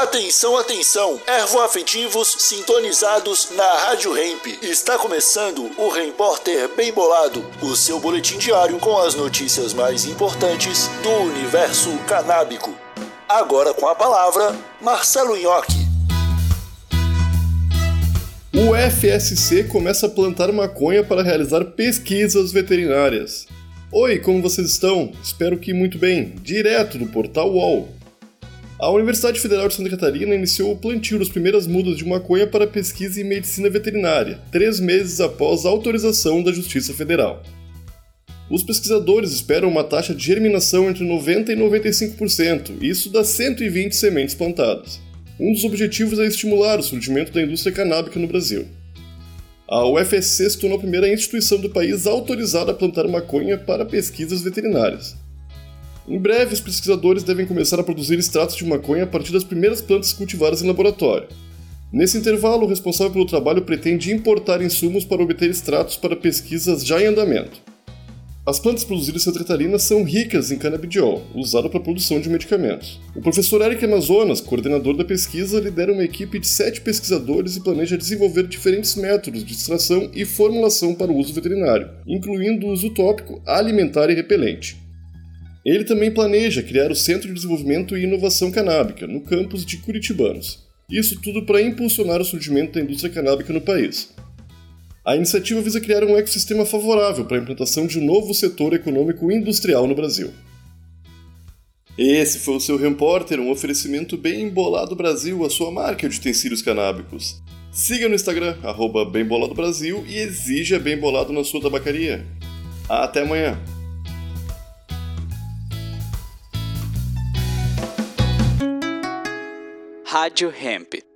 Atenção, atenção! Ervoafetivos sintonizados na Rádio Hemp. Está começando o Repórter Bem Bolado, o seu boletim diário com as notícias mais importantes do universo canábico. Agora com a palavra, Marcelo Nhoque. O FSC começa a plantar maconha para realizar pesquisas veterinárias. Oi, como vocês estão? Espero que muito bem. Direto do portal UOL. A Universidade Federal de Santa Catarina iniciou o plantio das primeiras mudas de maconha para pesquisa em medicina veterinária, três meses após a autorização da Justiça Federal. Os pesquisadores esperam uma taxa de germinação entre 90% e 95%, isso dá 120 sementes plantadas. Um dos objetivos é estimular o surgimento da indústria canábica no Brasil. A UFSC se tornou a primeira instituição do país autorizada a plantar maconha para pesquisas veterinárias. Em breve, os pesquisadores devem começar a produzir extratos de maconha a partir das primeiras plantas cultivadas em laboratório. Nesse intervalo, o responsável pelo trabalho pretende importar insumos para obter extratos para pesquisas já em andamento. As plantas produzidas em Santa são ricas em canabidiol, usado para a produção de medicamentos. O professor Eric Amazonas, coordenador da pesquisa, lidera uma equipe de sete pesquisadores e planeja desenvolver diferentes métodos de extração e formulação para o uso veterinário, incluindo o uso tópico, alimentar e repelente. Ele também planeja criar o Centro de Desenvolvimento e Inovação Canábica, no campus de Curitibanos. Isso tudo para impulsionar o surgimento da indústria canábica no país. A iniciativa visa criar um ecossistema favorável para a implantação de um novo setor econômico industrial no Brasil. Esse foi o seu Repórter, um oferecimento bem embolado Brasil, a sua marca de utensílios canábicos. Siga no Instagram, arroba e exija Bem Bolado na sua tabacaria. Até amanhã! Rádio Hemp.